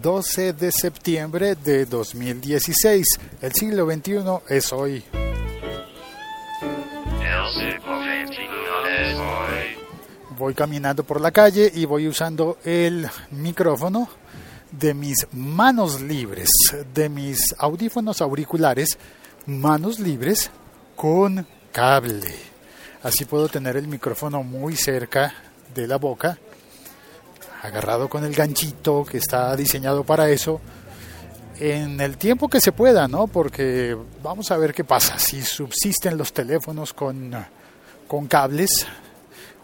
12 de septiembre de 2016. El siglo XXI es hoy. Voy caminando por la calle y voy usando el micrófono de mis manos libres, de mis audífonos auriculares, manos libres con cable. Así puedo tener el micrófono muy cerca de la boca, agarrado con el ganchito que está diseñado para eso, en el tiempo que se pueda, ¿no? Porque vamos a ver qué pasa, si subsisten los teléfonos con, con cables,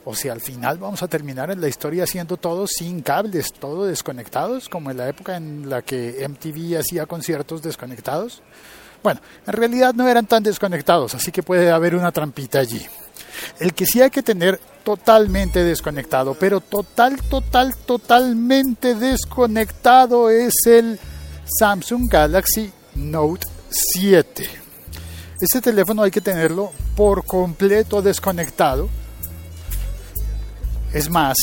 o si al final vamos a terminar en la historia haciendo todo sin cables, todo desconectados, como en la época en la que MTV hacía conciertos desconectados. Bueno, en realidad no eran tan desconectados, así que puede haber una trampita allí. El que sí hay que tener totalmente desconectado, pero total, total, totalmente desconectado es el Samsung Galaxy Note 7. Este teléfono hay que tenerlo por completo desconectado es más,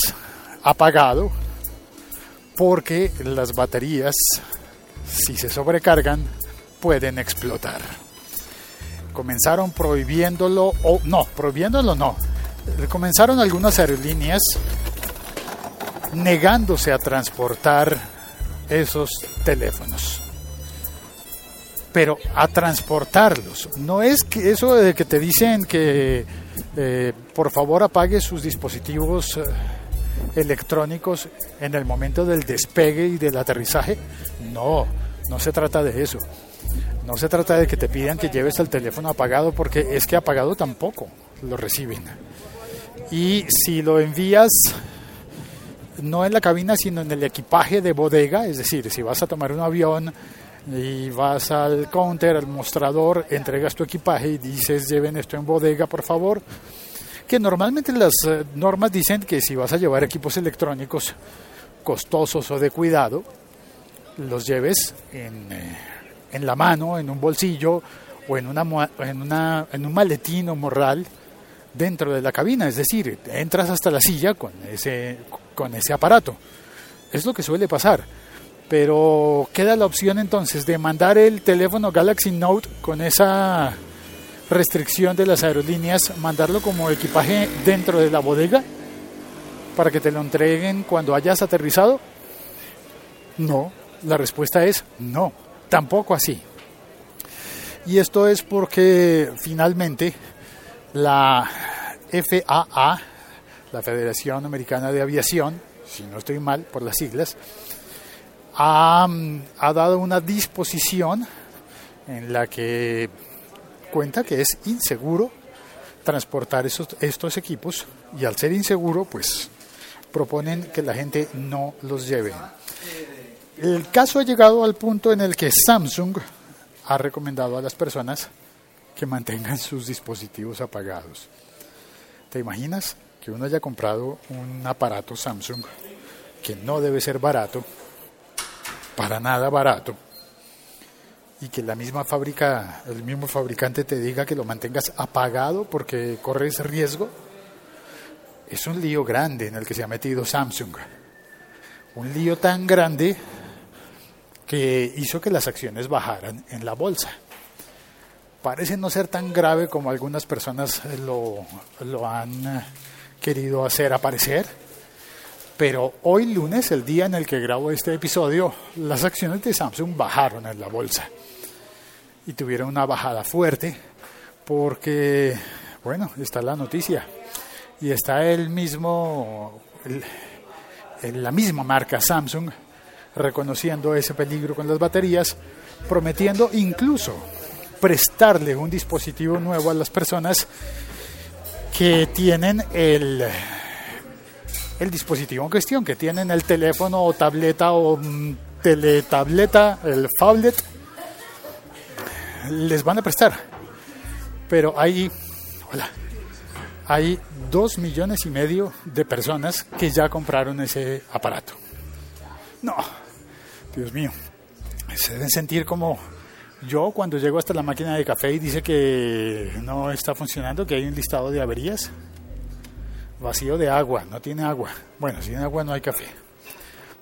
apagado, porque las baterías, si se sobrecargan, pueden explotar. Comenzaron prohibiéndolo, o no, prohibiéndolo no. Comenzaron algunas aerolíneas negándose a transportar esos teléfonos. Pero a transportarlos. No es que eso de que te dicen que eh, por favor apague sus dispositivos eh, electrónicos en el momento del despegue y del aterrizaje. No, no se trata de eso. No se trata de que te pidan que lleves el teléfono apagado porque es que apagado tampoco lo reciben. Y si lo envías no en la cabina sino en el equipaje de bodega, es decir, si vas a tomar un avión y vas al counter, al mostrador, entregas tu equipaje y dices lleven esto en bodega por favor, que normalmente las eh, normas dicen que si vas a llevar equipos electrónicos costosos o de cuidado, los lleves en, eh, en la mano, en un bolsillo o en, una, en, una, en un maletín o morral dentro de la cabina, es decir, entras hasta la silla con ese, con ese aparato. Es lo que suele pasar pero queda la opción entonces de mandar el teléfono Galaxy Note con esa restricción de las aerolíneas, mandarlo como equipaje dentro de la bodega para que te lo entreguen cuando hayas aterrizado? No, la respuesta es no, tampoco así. Y esto es porque finalmente la FAA, la Federación Americana de Aviación, si no estoy mal por las siglas, ha, dado una disposición en la que cuenta que es inseguro transportar estos equipos y al ser inseguro pues proponen que la gente no los lleve. El caso ha llegado al punto en el que Samsung ha recomendado a las personas que mantengan sus dispositivos apagados. ¿Te imaginas que uno haya comprado un aparato Samsung que no debe ser barato para nada barato y que la misma fábrica, el mismo fabricante te diga que lo mantengas apagado porque corres riesgo, es un lío grande en el que se ha metido Samsung. Un lío tan grande que hizo que las acciones bajaran en la bolsa. Parece no ser tan grave como algunas personas lo, lo han querido hacer aparecer pero hoy lunes, el día en el que grabo este episodio, las acciones de Samsung bajaron en la bolsa. Y tuvieron una bajada fuerte porque, bueno, está la noticia. Y está el mismo, la misma marca Samsung reconociendo ese peligro con las baterías, prometiendo incluso prestarle un dispositivo nuevo a las personas que tienen el el dispositivo en cuestión, que tienen el teléfono o tableta o mm, teletableta, el phablet, les van a prestar. Pero hay, hola, hay dos millones y medio de personas que ya compraron ese aparato. No, Dios mío, se deben sentir como yo cuando llego hasta la máquina de café y dice que no está funcionando, que hay un listado de averías vacío de agua, no tiene agua. Bueno, sin agua no hay café.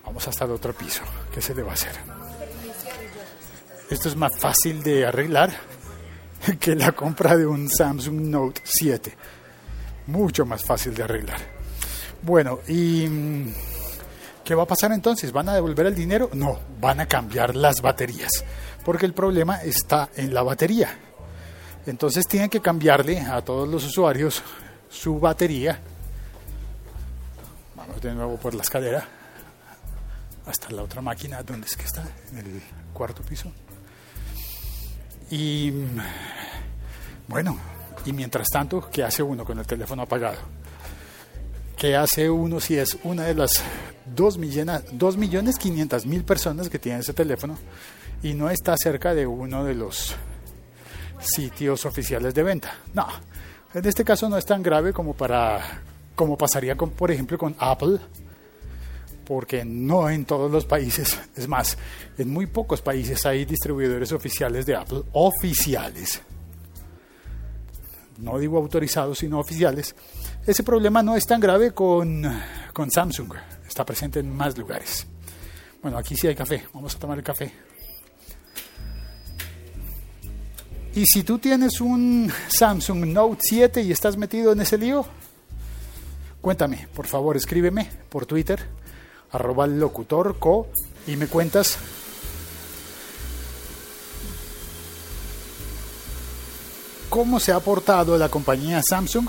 Vamos hasta el otro piso. ¿Qué se le va a hacer? Esto es más fácil de arreglar que la compra de un Samsung Note 7. Mucho más fácil de arreglar. Bueno, ¿y mm, qué va a pasar entonces? ¿Van a devolver el dinero? No, van a cambiar las baterías. Porque el problema está en la batería. Entonces tienen que cambiarle a todos los usuarios su batería. Vamos de nuevo por la escalera hasta la otra máquina. ¿Dónde es que está? En el cuarto piso. Y bueno, y mientras tanto, ¿qué hace uno con el teléfono apagado? ¿Qué hace uno si es una de las 2 millones, 2 millones 500 mil personas que tienen ese teléfono y no está cerca de uno de los sitios oficiales de venta? No, en este caso no es tan grave como para como pasaría con, por ejemplo, con Apple, porque no en todos los países, es más, en muy pocos países hay distribuidores oficiales de Apple, oficiales, no digo autorizados, sino oficiales. Ese problema no es tan grave con, con Samsung, está presente en más lugares. Bueno, aquí sí hay café, vamos a tomar el café. Y si tú tienes un Samsung Note 7 y estás metido en ese lío, cuéntame, por favor, escríbeme por Twitter, arroba locutorco, y me cuentas cómo se ha portado la compañía Samsung,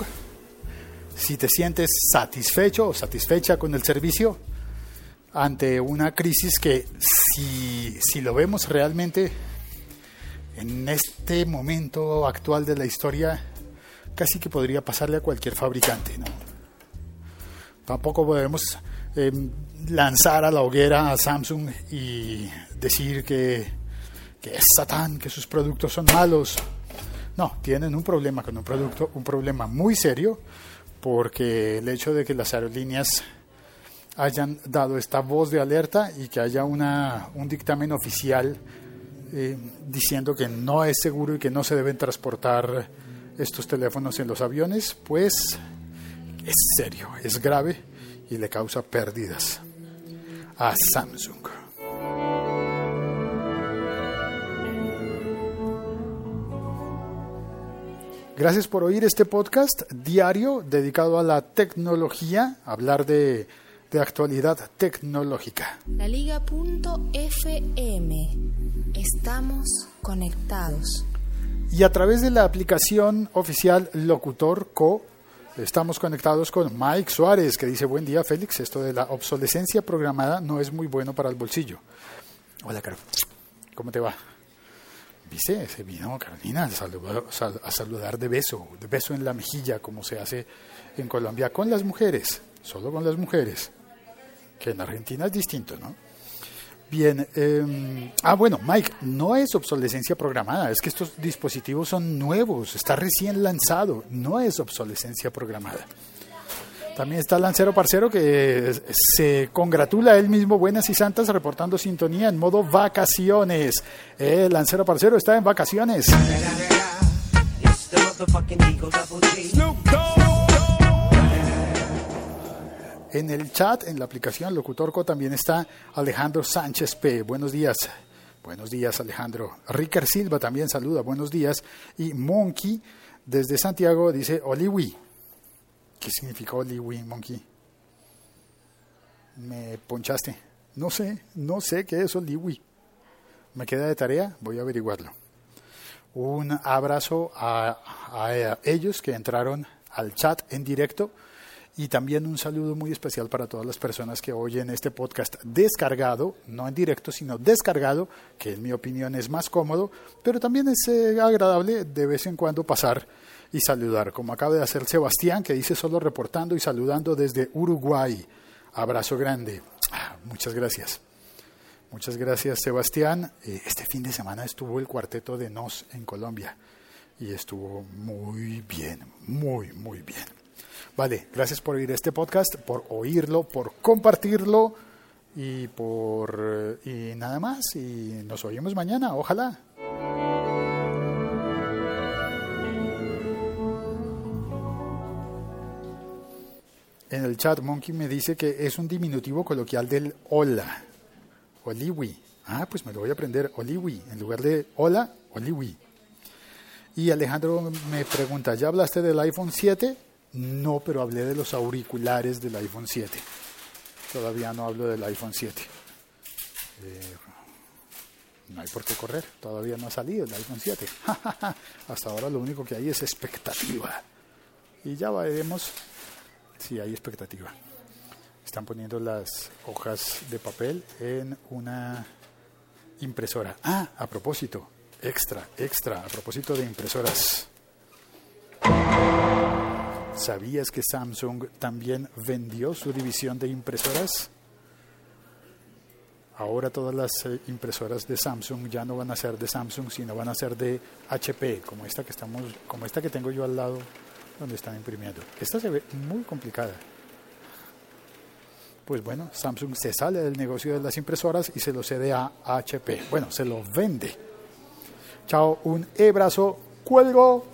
si te sientes satisfecho o satisfecha con el servicio ante una crisis que si, si lo vemos realmente en este momento actual de la historia casi que podría pasarle a cualquier fabricante. ¿no? Tampoco podemos em, lanzar a la hoguera a Samsung y decir que, que es Satán, que sus productos son malos. No, tienen un problema con un producto, un problema muy serio, porque el hecho de que las aerolíneas hayan dado esta voz de alerta y que haya una, un dictamen oficial eh, diciendo que no es seguro y que no se deben transportar estos teléfonos en los aviones, pues es serio, es grave y le causa pérdidas a Samsung. Gracias por oír este podcast diario dedicado a la tecnología, hablar de de actualidad tecnológica. La Liga.fm. Estamos conectados. Y a través de la aplicación oficial Locutor Co. Estamos conectados con Mike Suárez, que dice, buen día Félix, esto de la obsolescencia programada no es muy bueno para el bolsillo. Hola, Caro. ¿Cómo te va? ¿Viste? Se vino Carolina a saludar de beso, de beso en la mejilla, como se hace en Colombia con las mujeres, solo con las mujeres que en Argentina es distinto, ¿no? Bien, eh, ah bueno, Mike, no es obsolescencia programada, es que estos dispositivos son nuevos, está recién lanzado, no es obsolescencia programada. También está Lancero Parcero que se congratula él mismo, buenas y santas, reportando sintonía en modo vacaciones. El Lancero Parcero está en vacaciones. En el chat, en la aplicación Locutorco, también está Alejandro Sánchez P. Buenos días. Buenos días, Alejandro. Ricard Silva también saluda. Buenos días. Y Monkey, desde Santiago, dice Oliwi. ¿Qué significa Oliwi, Monkey? Me ponchaste. No sé, no sé qué es Oliwi. Me queda de tarea, voy a averiguarlo. Un abrazo a, a ellos que entraron al chat en directo y también un saludo muy especial para todas las personas que oyen este podcast descargado, no en directo, sino descargado, que en mi opinión es más cómodo, pero también es eh, agradable de vez en cuando pasar y saludar, como acaba de hacer Sebastián, que dice solo reportando y saludando desde Uruguay. Abrazo grande. Ah, muchas gracias. Muchas gracias, Sebastián. Eh, este fin de semana estuvo el cuarteto de Nos en Colombia y estuvo muy bien, muy, muy bien. Vale, gracias por oír este podcast, por oírlo, por compartirlo y por y nada más y nos oímos mañana, ojalá. En el chat Monkey me dice que es un diminutivo coloquial del hola. Oliwi. Ah, pues me lo voy a aprender. Oliwi. En lugar de hola, Oliwi. Y Alejandro me pregunta, ¿ya hablaste del iPhone 7? No, pero hablé de los auriculares del iPhone 7. Todavía no hablo del iPhone 7. Eh, no hay por qué correr, todavía no ha salido el iPhone 7. Hasta ahora lo único que hay es expectativa. Y ya veremos si hay expectativa. Están poniendo las hojas de papel en una impresora. Ah, a propósito, extra, extra, a propósito de impresoras. ¿Sabías que Samsung también vendió su división de impresoras? Ahora todas las eh, impresoras de Samsung ya no van a ser de Samsung, sino van a ser de HP, como esta que estamos, como esta que tengo yo al lado donde están imprimiendo. Esta se ve muy complicada. Pues bueno, Samsung se sale del negocio de las impresoras y se lo cede a HP. Bueno, se lo vende. Chao, un abrazo, cuelgo.